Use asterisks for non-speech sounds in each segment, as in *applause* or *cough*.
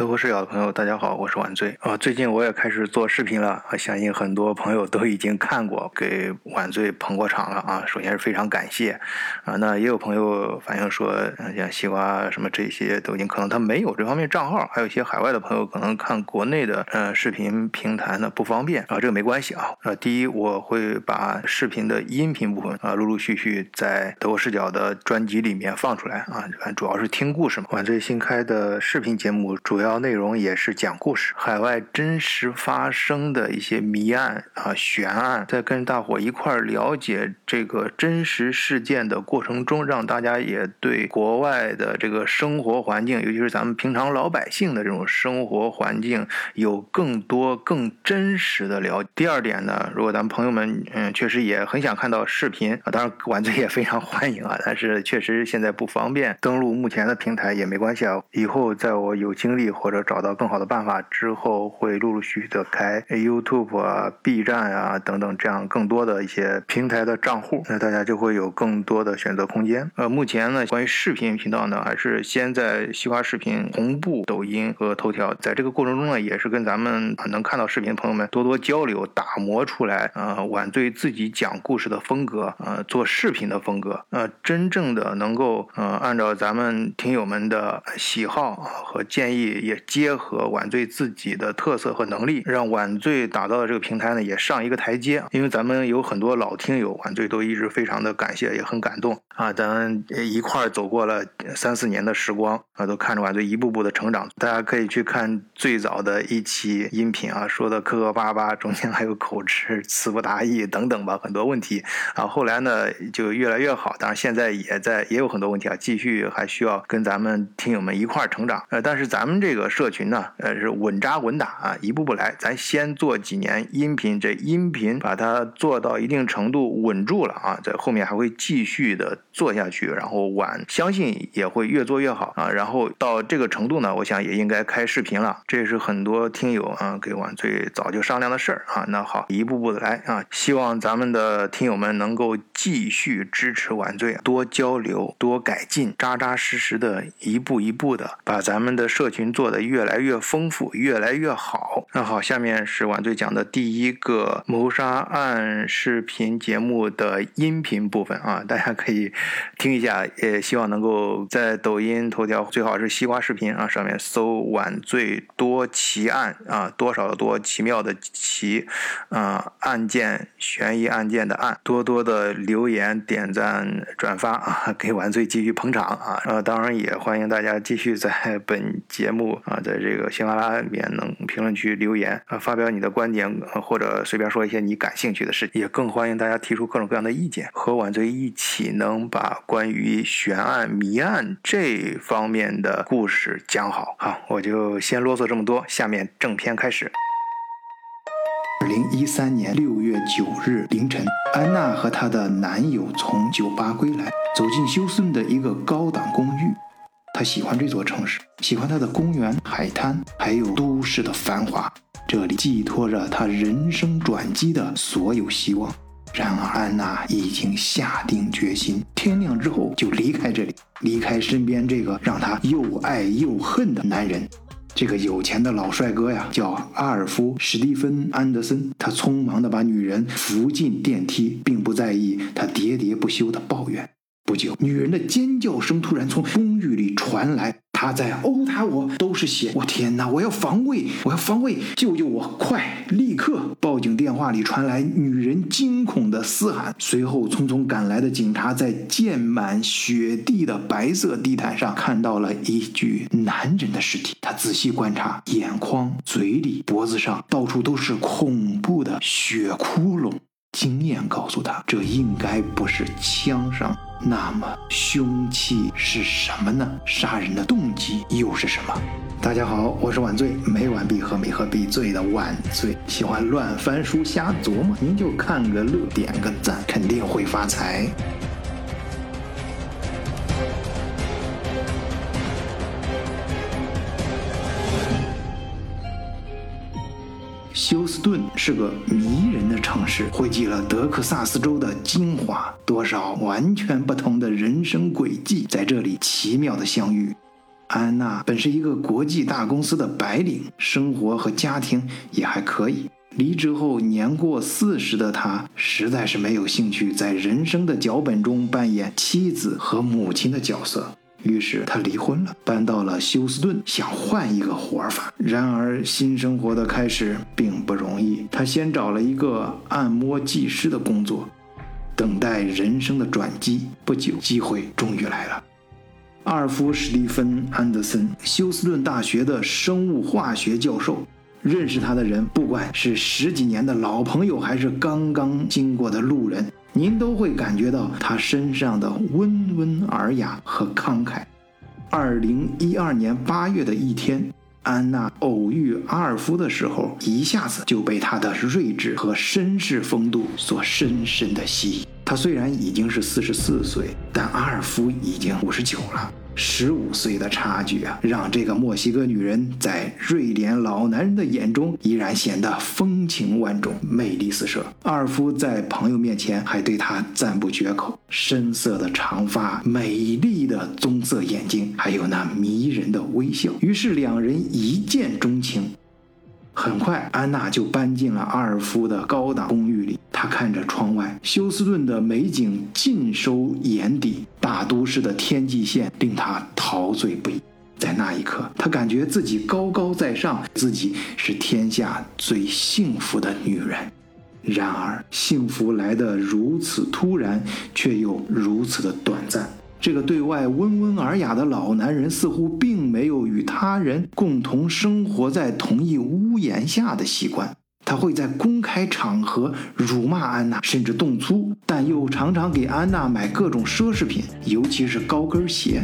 德国视角的朋友，大家好，我是晚醉啊。最近我也开始做视频了啊，相信很多朋友都已经看过，给晚醉捧过场了啊。首先是非常感谢啊。那也有朋友反映说，像西瓜什么这些都已经可能他没有这方面账号，还有一些海外的朋友可能看国内的呃视频平台呢不方便啊。这个没关系啊。呃，第一我会把视频的音频部分啊陆陆续续在德国视角的专辑里面放出来啊，主要是听故事嘛。晚醉新开的视频节目主要。主要内容也是讲故事，海外真实发生的一些谜案啊、悬案，在跟大伙一块儿了解这个真实事件的过程中，让大家也对国外的这个生活环境，尤其是咱们平常老百姓的这种生活环境，有更多更真实的了解。第二点呢，如果咱们朋友们嗯确实也很想看到视频啊，当然 *laughs* 丸子也非常欢迎啊，但是确实现在不方便登录目前的平台也没关系啊，以后在我有精力。或者找到更好的办法之后，会陆陆续续的开 YouTube 啊、B 站啊等等这样更多的一些平台的账户，那大家就会有更多的选择空间。呃，目前呢，关于视频频道呢，还是先在西瓜视频同步抖音和头条，在这个过程中呢，也是跟咱们能看到视频的朋友们多多交流，打磨出来呃晚醉自己讲故事的风格，呃做视频的风格，呃真正的能够呃按照咱们听友们的喜好和建议。也结合晚醉自己的特色和能力，让晚醉打造的这个平台呢也上一个台阶。因为咱们有很多老听友，晚醉都一直非常的感谢，也很感动啊。咱一块儿走过了三四年的时光啊，都看着晚醉一步步的成长。大家可以去看最早的一期音频啊，说的磕磕巴巴，中间还有口吃、词不达意等等吧，很多问题啊。后来呢就越来越好，当然现在也在也有很多问题啊，继续还需要跟咱们听友们一块儿成长。呃，但是咱们这个。个社群呢，呃，是稳扎稳打啊，一步步来。咱先做几年音频，这音频把它做到一定程度稳住了啊，在后面还会继续的做下去。然后晚相信也会越做越好啊。然后到这个程度呢，我想也应该开视频了。这是很多听友啊给晚最早就商量的事儿啊。那好，一步步的来啊。希望咱们的听友们能够继续支持晚醉，多交流，多改进，扎扎实实的一步一步的把咱们的社群做。的越来越丰富，越来越好。那好，下面是晚醉讲的第一个谋杀案视频节目的音频部分啊，大家可以听一下。也希望能够在抖音、头条，最好是西瓜视频啊上面搜“晚醉多奇案”啊，多少的多，奇妙的奇啊，案件悬疑案件的案，多多的留言、点赞、转发啊，给晚醉继续捧场啊。呃，当然也欢迎大家继续在本节目。啊，在这个喜马拉雅里面能评论区留言啊，发表你的观点，或者随便说一些你感兴趣的事，也更欢迎大家提出各种各样的意见，和晚醉一起能把关于悬案谜案这方面的故事讲好。好，我就先啰嗦这么多，下面正片开始。二零一三年六月九日凌晨，安娜和她的男友从酒吧归来，走进休斯顿的一个高档公寓。他喜欢这座城市，喜欢它的公园、海滩，还有都市的繁华。这里寄托着他人生转机的所有希望。然而，安娜已经下定决心，天亮之后就离开这里，离开身边这个让她又爱又恨的男人。这个有钱的老帅哥呀，叫阿尔夫·史蒂芬·安德森。他匆忙地把女人扶进电梯，并不在意她喋喋不休的抱怨。不久，女人的尖叫声突然从公寓里传来，她在殴打我，都是血！我天哪！我要防卫，我要防卫！救救我！快，立刻！报警电话里传来女人惊恐的嘶喊。随后，匆匆赶来的警察在溅满雪地的白色地毯上看到了一具男人的尸体。他仔细观察，眼眶、嘴里、脖子上到处都是恐怖的血窟窿。经验告诉他，这应该不是枪伤。那么凶器是什么呢？杀人的动机又是什么？大家好，我是晚醉，每晚必喝，每喝必醉的晚醉。喜欢乱翻书瞎琢磨，您就看个乐，点个赞，肯定会发财。休斯顿是个迷人的城市，汇集了德克萨斯州的精华，多少完全不同的人生轨迹在这里奇妙的相遇。安娜本是一个国际大公司的白领，生活和家庭也还可以。离职后年过四十的她，实在是没有兴趣在人生的脚本中扮演妻子和母亲的角色。于是他离婚了，搬到了休斯顿，想换一个活法。然而新生活的开始并不容易。他先找了一个按摩技师的工作，等待人生的转机。不久，机会终于来了。阿尔夫·史蒂芬·安德森，休斯顿大学的生物化学教授。认识他的人，不管是十几年的老朋友，还是刚刚经过的路人，您都会感觉到他身上的温文尔雅和慷慨。二零一二年八月的一天，安娜偶遇阿尔夫的时候，一下子就被他的睿智和绅士风度所深深的吸引。他虽然已经是四十四岁，但阿尔夫已经五十九了。十五岁的差距啊，让这个墨西哥女人在瑞典老男人的眼中依然显得风情万种、魅力四射。阿尔夫在朋友面前还对她赞不绝口：深色的长发、美丽的棕色眼睛，还有那迷人的微笑。于是两人一见钟情。很快，安娜就搬进了阿尔夫的高档公寓里。她看着窗外，休斯顿的美景尽收眼底，大都市的天际线令她陶醉不已。在那一刻，她感觉自己高高在上，自己是天下最幸福的女人。然而，幸福来得如此突然，却又如此的短暂。这个对外温文尔雅的老男人似乎并没有与他人共同生活在同一屋檐下的习惯。他会在公开场合辱骂安娜，甚至动粗，但又常常给安娜买各种奢侈品，尤其是高跟鞋。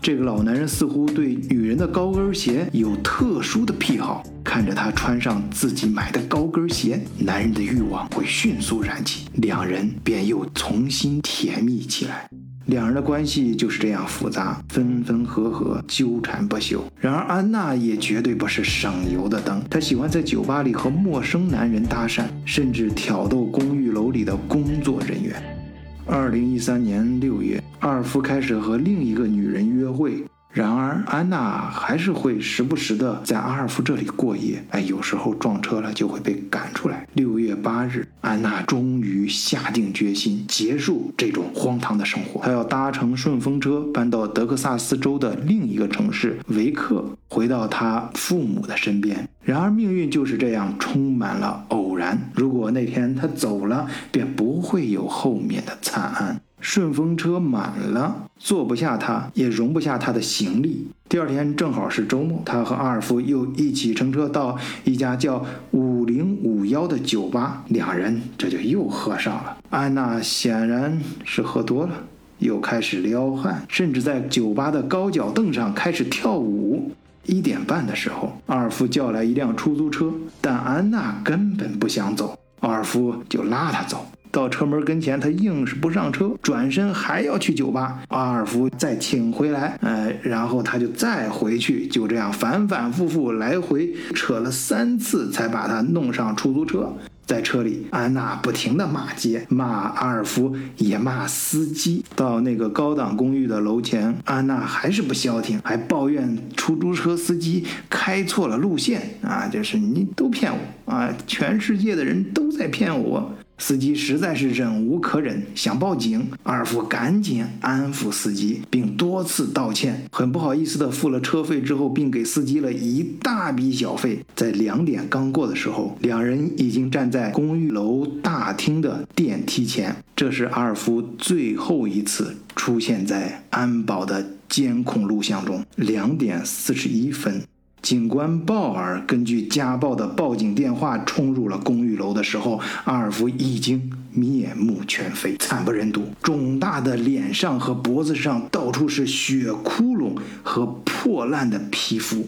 这个老男人似乎对女人的高跟鞋有特殊的癖好。看着他穿上自己买的高跟鞋，男人的欲望会迅速燃起，两人便又重新甜蜜起来。两人的关系就是这样复杂，分分合合，纠缠不休。然而安娜也绝对不是省油的灯，她喜欢在酒吧里和陌生男人搭讪，甚至挑逗公寓楼里的工作人员。二零一三年六月，阿尔夫开始和另一个女人约会。然而，安娜还是会时不时的在阿尔夫这里过夜。哎，有时候撞车了就会被赶出来。六月八日，安娜终于下定决心结束这种荒唐的生活。她要搭乘顺风车搬到德克萨斯州的另一个城市维克，回到她父母的身边。然而，命运就是这样充满了偶然。如果那天她走了，便不会有后面的惨案。顺风车满了，坐不下他，也容不下他的行李。第二天正好是周末，他和阿尔夫又一起乘车到一家叫五零五幺的酒吧，两人这就又喝上了。安娜显然是喝多了，又开始撩汉，甚至在酒吧的高脚凳上开始跳舞。一点半的时候，阿尔夫叫来一辆出租车，但安娜根本不想走，阿尔夫就拉她走。到车门跟前，他硬是不上车，转身还要去酒吧。阿尔夫再请回来，呃，然后他就再回去，就这样反反复复来回扯了三次，才把他弄上出租车。在车里，安娜不停地骂街，骂阿尔夫，也骂司机。到那个高档公寓的楼前，安娜还是不消停，还抱怨出租车司机开错了路线啊！就是你都骗我啊！全世界的人都在骗我。司机实在是忍无可忍，想报警。阿尔夫赶紧安抚司机，并多次道歉，很不好意思地付了车费之后，并给司机了一大笔小费。在两点刚过的时候，两人已经站在公寓楼大厅的电梯前。这是阿尔夫最后一次出现在安保的监控录像中。两点四十一分。警官鲍尔根据家暴的报警电话冲入了公寓楼的时候，阿尔夫已经面目全非，惨不忍睹。肿大的脸上和脖子上到处是血窟窿和破烂的皮肤。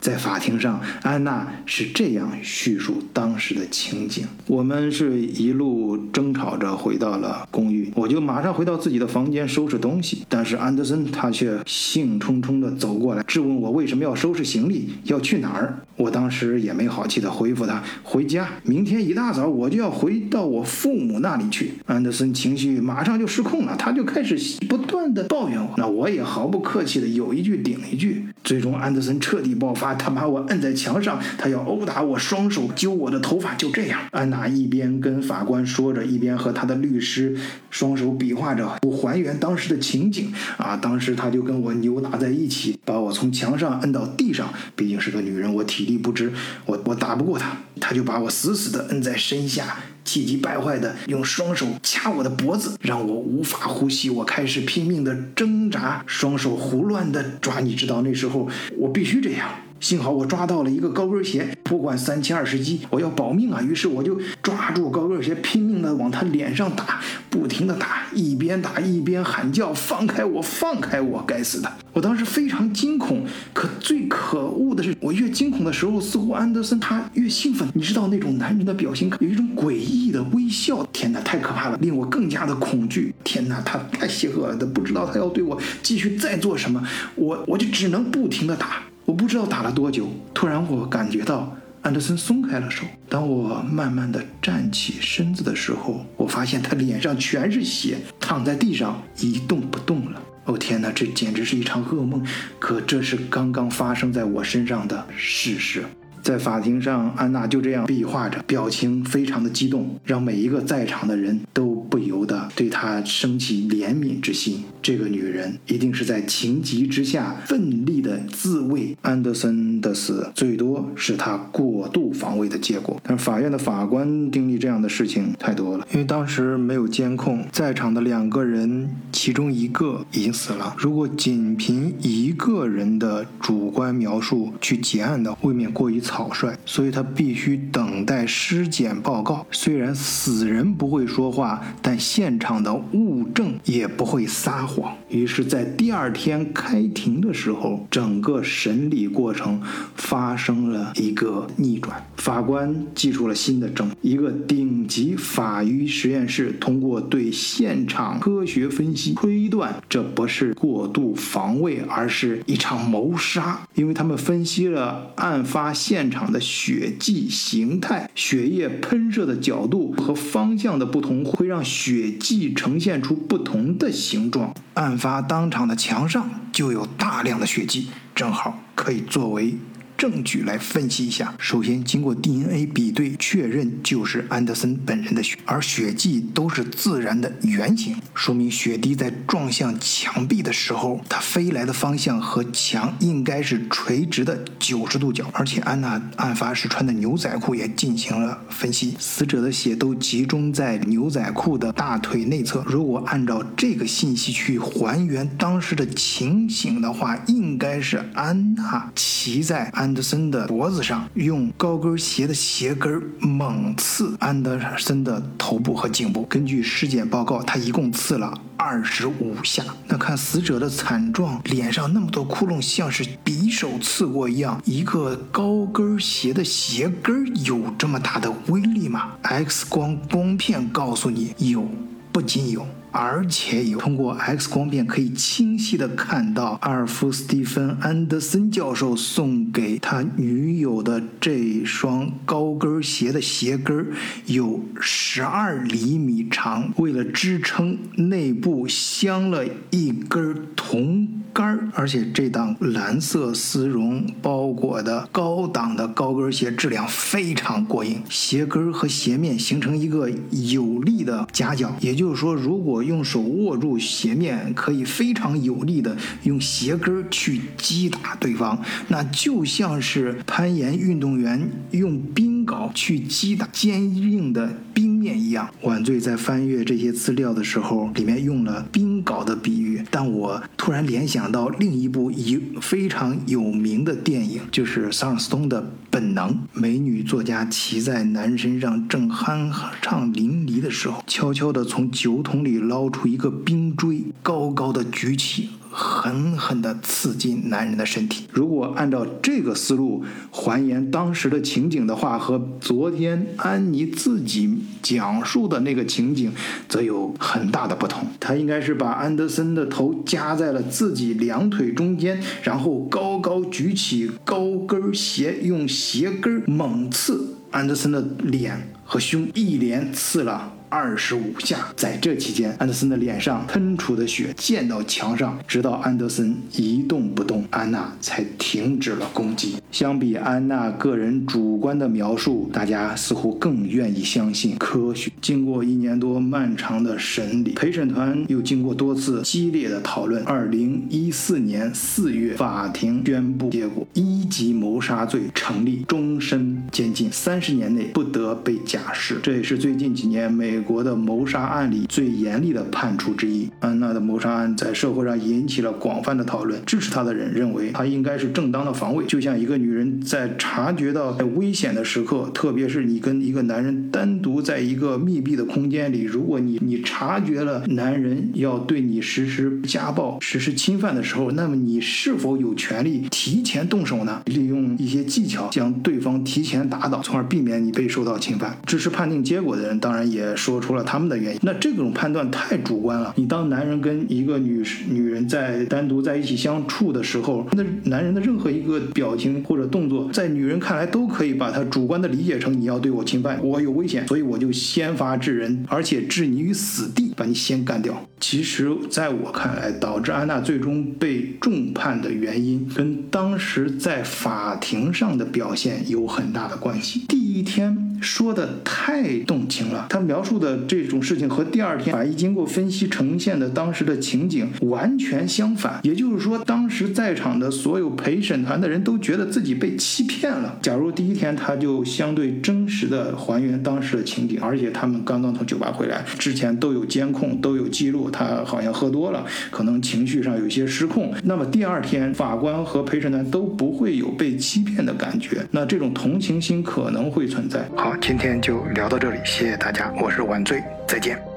在法庭上，安娜是这样叙述当时的情景：我们是一路争吵着回到了公寓，我就马上回到自己的房间收拾东西。但是安德森他却兴冲冲地走过来，质问我为什么要收拾行李，要去哪儿。我当时也没好气地回复他：回家，明天一大早我就要回到我父母那里去。安德森情绪马上就失控了，他就开始不断地抱怨我。那我也毫不客气地有一句顶一句。最终，安德森彻底爆发。他把我摁在墙上，他要殴打我，双手揪我的头发。就这样，安娜一边跟法官说着，一边和他的律师双手比划着，还原当时的情景。啊，当时他就跟我扭打在一起，把我从墙上摁到地上。毕竟是个女人，我体力不支，我我打不过他，他就把我死死地摁在身下。气急败坏地用双手掐我的脖子，让我无法呼吸。我开始拼命地挣扎，双手胡乱地抓。你知道那时候我必须这样。幸好我抓到了一个高跟鞋，不管三七二十一，我要保命啊！于是我就抓住高跟鞋，拼命地往他脸上打，不停地打，一边打一边喊叫：“放开我，放开我！该死的！”我当时非常惊恐，可最可恶的是，我越惊恐的时候，似乎安德森他越兴奋。你知道那种男人的表情，有一种诡异的微笑。天哪，太可怕了，令我更加的恐惧。天哪，他太邪恶了，他不知道他要对我继续再做什么。我我就只能不停地打。我不知道打了多久，突然我感觉到安德森松开了手。当我慢慢的站起身子的时候，我发现他脸上全是血，躺在地上一动不动了。哦天哪，这简直是一场噩梦！可这是刚刚发生在我身上的事实。在法庭上，安娜就这样壁画着，表情非常的激动，让每一个在场的人都不由得对她升起怜悯之心。这个女人一定是在情急之下奋力的自卫。安德森的死最多是她过度防卫的结果，但法院的法官经历这样的事情太多了，因为当时没有监控，在场的两个人其中一个已经死了。如果仅凭一个人的主观描述去结案的，未免过于草。率，所以他必须等待尸检报告。虽然死人不会说话，但现场的物证也不会撒谎。于是，在第二天开庭的时候，整个审理过程发生了一个逆转。法官记出了新的证：一个顶级法医实验室通过对现场科学分析推断，这不是过度防卫，而是一场谋杀。因为他们分析了案发现。场的血迹形态、血液喷射的角度和方向的不同，会让血迹呈现出不同的形状。案发当场的墙上就有大量的血迹，正好可以作为。证据来分析一下。首先，经过 DNA 比对确认，就是安德森本人的血，而血迹都是自然的圆形，说明血滴在撞向墙壁的时候，它飞来的方向和墙应该是垂直的九十度角。而且，安娜案发时穿的牛仔裤也进行了分析，死者的血都集中在牛仔裤的大腿内侧。如果按照这个信息去还原当时的情形的话，应该是安娜骑在安。安德森的脖子上用高跟鞋的鞋跟猛刺安德森的头部和颈部。根据尸检报告，他一共刺了二十五下。那看死者的惨状，脸上那么多窟窿，像是匕首刺过一样。一个高跟鞋的鞋跟有这么大的威力吗？X 光光片告诉你有，不仅有。而且有通过 X 光片可以清晰的看到，阿尔夫·斯蒂芬·安德森教授送给他女友的这双高跟鞋的鞋跟有十二厘米长，为了支撑，内部镶了一根铜。杆，而且这档蓝色丝绒包裹的高档的高跟鞋质量非常过硬，鞋跟和鞋面形成一个有力的夹角，也就是说，如果用手握住鞋面，可以非常有力的用鞋跟去击打对方，那就像是攀岩运动员用冰镐去击打坚硬的冰面一样。晚醉在翻阅这些资料的时候，里面用了冰镐的比喻，但我突然联想。到另一部有非常有名的电影，就是桑尔斯通的《本能》。美女作家骑在男身上，正酣畅淋漓的时候，悄悄地从酒桶里捞出一个冰锥，高高的举起。狠狠地刺进男人的身体。如果按照这个思路还原当时的情景的话，和昨天安妮自己讲述的那个情景，则有很大的不同。他应该是把安德森的头夹在了自己两腿中间，然后高高举起高跟鞋，用鞋跟猛刺安德森的脸和胸，一连刺了。二十五下，在这期间，安德森的脸上喷出的血溅到墙上，直到安德森一动不动，安娜才停止了攻击。相比安娜个人主观的描述，大家似乎更愿意相信科学。经过一年多漫长的审理，陪审团又经过多次激烈的讨论，二零一四年四月，法庭宣布结果：一级谋杀罪成立，终身监禁，三十年内不得被假释。这也是最近几年美。国的谋杀案里最严厉的判处之一，安娜的谋杀案在社会上引起了广泛的讨论。支持她的人认为，她应该是正当的防卫，就像一个女人在察觉到危险的时刻，特别是你跟一个男人单独在一个密闭的空间里，如果你你察觉了男人要对你实施家暴、实施侵犯的时候，那么你是否有权利提前动手呢？利用一些技巧将对方提前打倒，从而避免你被受到侵犯。支持判定结果的人当然也。说出了他们的原因，那这种判断太主观了。你当男人跟一个女女人在单独在一起相处的时候，那男人的任何一个表情或者动作，在女人看来都可以把他主观的理解成你要对我侵犯，我有危险，所以我就先发制人，而且置你于死地，把你先干掉。其实，在我看来，导致安娜最终被重判的原因，跟当时在法庭上的表现有很大的关系。第一天。说的太动情了，他描述的这种事情和第二天法医经过分析呈现的当时的情景完全相反。也就是说，当时在场的所有陪审团的人都觉得自己被欺骗了。假如第一天他就相对真实的还原当时的情景，而且他们刚刚从酒吧回来，之前都有监控，都有记录，他好像喝多了，可能情绪上有些失控。那么第二天法官和陪审团都不会有被欺骗的感觉，那这种同情心可能会存在。好，今天就聊到这里，谢谢大家，我是晚醉，再见。